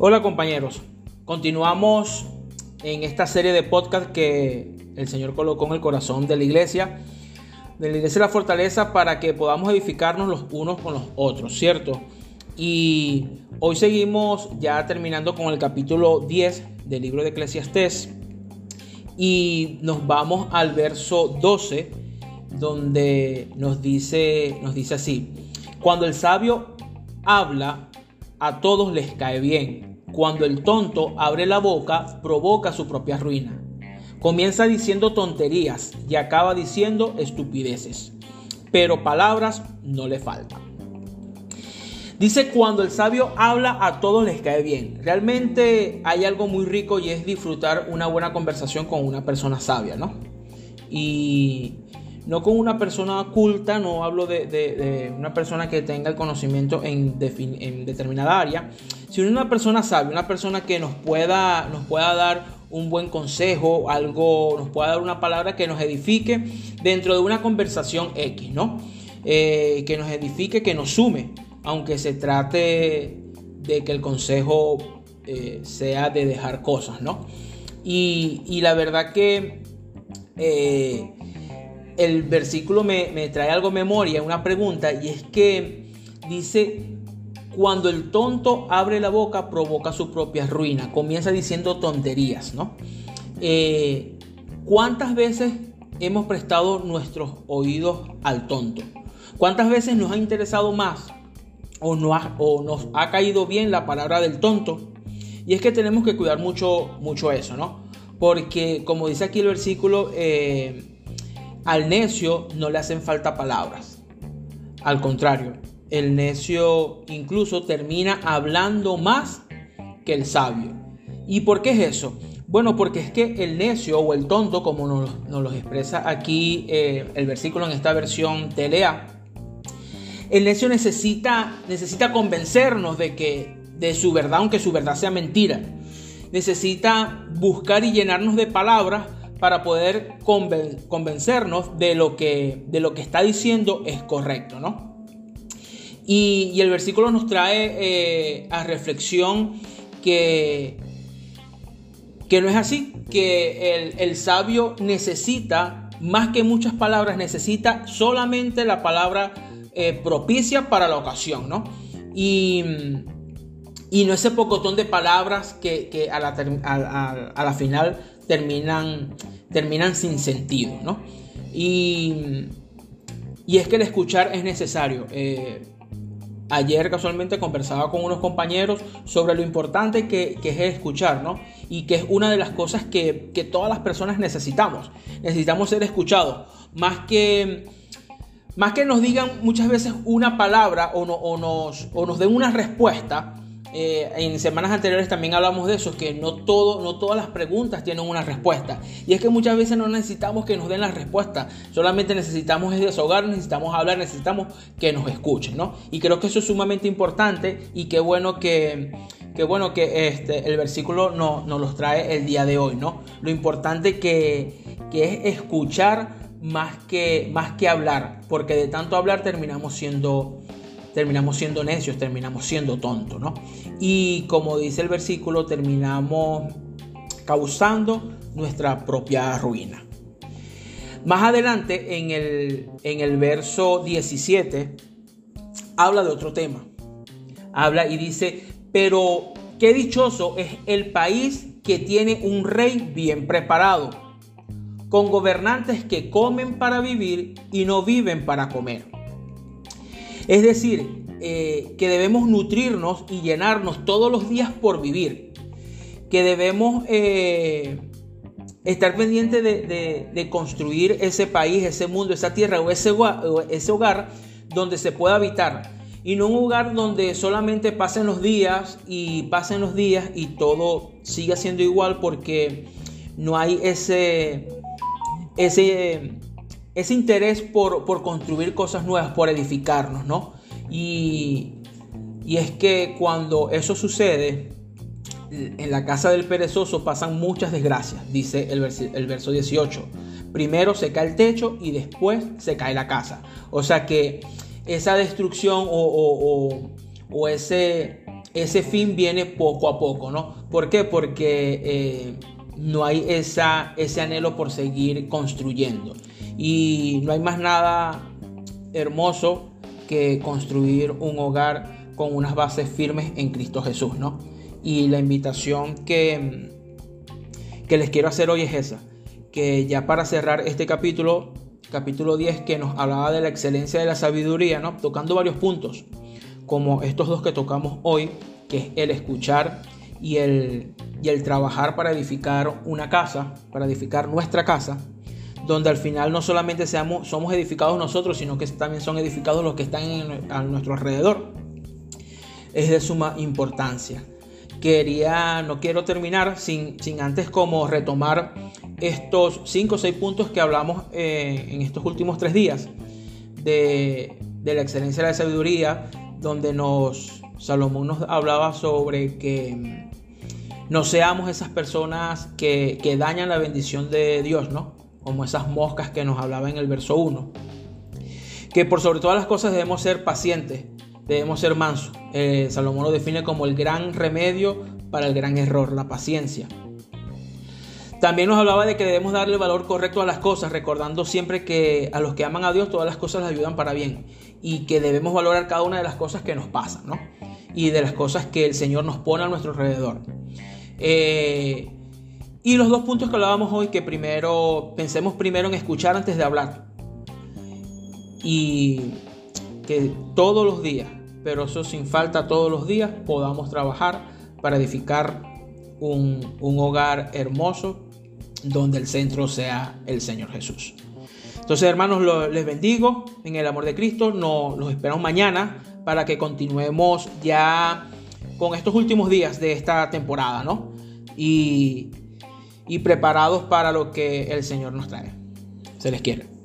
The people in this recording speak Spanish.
Hola compañeros, continuamos en esta serie de podcast que el Señor colocó en el corazón de la iglesia, de la iglesia de la fortaleza para que podamos edificarnos los unos con los otros, ¿cierto? Y hoy seguimos ya terminando con el capítulo 10 del libro de Eclesiastés y nos vamos al verso 12 donde nos dice, nos dice así, cuando el sabio habla, a todos les cae bien cuando el tonto abre la boca, provoca su propia ruina. Comienza diciendo tonterías y acaba diciendo estupideces, pero palabras no le faltan. Dice, cuando el sabio habla a todos les cae bien. Realmente hay algo muy rico y es disfrutar una buena conversación con una persona sabia, ¿no? Y no con una persona culta, no hablo de, una persona que tenga el conocimiento en, en, determinada área, sino una persona sabia, una persona que nos pueda, nos pueda dar un buen consejo, algo, nos pueda dar una palabra que nos edifique dentro de una conversación X, ¿no? Eh, que nos edifique, que nos sume, aunque se trate de que el consejo eh, sea de dejar cosas, ¿no? Y, la verdad que eh, el versículo me, trae algo memoria, una pregunta, y es que dice, cuando el tonto abre la boca provoca su propia ruina, comienza diciendo tonterías, ¿no? Eh, ¿Cuántas veces hemos prestado nuestros oídos al tonto? ¿Cuántas veces nos ha interesado más o, no o nos ha caído bien la palabra del tonto? Y es que tenemos que cuidar mucho, mucho eso, ¿no? Porque como dice aquí el versículo, eh, al necio no le hacen falta palabras. Al contrario, el necio incluso termina hablando más que el sabio. ¿Y por qué es eso? Bueno, porque es que el necio o el tonto, como nos, lo expresa aquí eh, el versículo en esta versión TLA, el necio necesita, necesita convencernos de que de su verdad, aunque su verdad sea mentira. Necesita buscar y llenarnos de palabras para poder convencernos de lo, que, de lo que está diciendo es correcto, ¿no? Y, el versículo nos trae eh, a reflexión que, que no es así, que el, sabio necesita, más que muchas palabras, necesita solamente la palabra eh, propicia para la ocasión, ¿no? Y, y no ese pocotón de palabras que, a, la, a la final terminan, terminan sin sentido, ¿no? Y, y es que el escuchar es necesario. Eh, ayer casualmente conversaba con unos compañeros sobre lo importante que, es escuchar, ¿no? Y que es una de las cosas que, todas las personas necesitamos. Necesitamos ser escuchados. Más que, más que nos digan muchas veces una palabra o, o, nos, o nos den una respuesta, eh, en semanas anteriores también hablamos de eso, que no, todo, no todas las preguntas tienen una respuesta. Y es que muchas veces no necesitamos que nos den la respuesta, solamente necesitamos desahogar, necesitamos hablar, necesitamos que nos escuchen, ¿no? Y creo que eso es sumamente importante y qué bueno que, qué bueno que este, el versículo nos no los trae el día de hoy, ¿no? Lo importante que, que es escuchar más que, más que hablar, porque de tanto hablar terminamos siendo terminamos siendo necios, terminamos siendo tontos, ¿no? Y como dice el versículo, terminamos causando nuestra propia ruina. Más adelante, en el, en el verso 17, habla de otro tema. Habla y dice, pero qué dichoso es el país que tiene un rey bien preparado, con gobernantes que comen para vivir y no viven para comer es decir, eh, que debemos nutrirnos y llenarnos todos los días por vivir. Que debemos eh, estar pendientes de, construir ese país, ese mundo, esa tierra o ese, hogar donde se pueda habitar. Y no un hogar donde solamente pasen los días y pasen los días y todo siga siendo igual porque no hay ese, ese ese interés por, construir cosas nuevas, por edificarnos, ¿no? Y, es que cuando eso sucede, en la casa del perezoso pasan muchas desgracias, dice el, el verso 18. Primero se cae el techo y después se cae la casa. O sea que esa destrucción o, ese, ese fin viene poco a poco, ¿no? ¿Por qué? Porque eh, no hay esa, ese anhelo por seguir construyendo. Y no hay más nada hermoso que construir un hogar con unas bases firmes en Cristo Jesús, ¿no? Y la invitación que, que les quiero hacer hoy es esa, que ya para cerrar este capítulo, capítulo 10, que nos hablaba de la excelencia de la sabiduría, ¿no? Tocando varios puntos, como estos dos que tocamos hoy, que es el escuchar y el, y el trabajar para edificar una casa, para edificar nuestra casa, donde al final no solamente somos edificados nosotros, sino que también son edificados los que están a nuestro alrededor. Es de suma importancia. Quería, no quiero terminar sin, sin antes como retomar estos 5 o 6 puntos que hablamos eh, en estos últimos tres días de, de la excelencia de la sabiduría, donde nos Salomón nos hablaba sobre que no seamos esas personas que, dañan la bendición de Dios, ¿no? Como esas moscas que nos hablaba en el verso 1. Que por sobre todas las cosas debemos ser pacientes, debemos ser mansos. Eh, Salomón lo define como el gran remedio para el gran error, la paciencia. También nos hablaba de que debemos darle valor correcto a las cosas, recordando siempre que a los que aman a Dios todas las cosas les ayudan para bien y que debemos valorar cada una de las cosas que nos pasan, ¿no? Y de las cosas que el Señor nos pone a nuestro alrededor. Eh, y los dos puntos que hablábamos hoy, que primero pensemos primero en escuchar antes de hablar. Y que todos los días, pero eso sin falta todos los días, podamos trabajar para edificar un, hogar hermoso donde el centro sea el Señor Jesús. Entonces, hermanos, les bendigo en el amor de Cristo. Nos los esperamos mañana para que continuemos ya con estos últimos días de esta temporada, ¿no? Y, y preparados para lo que el Señor nos trae. Se les quiere.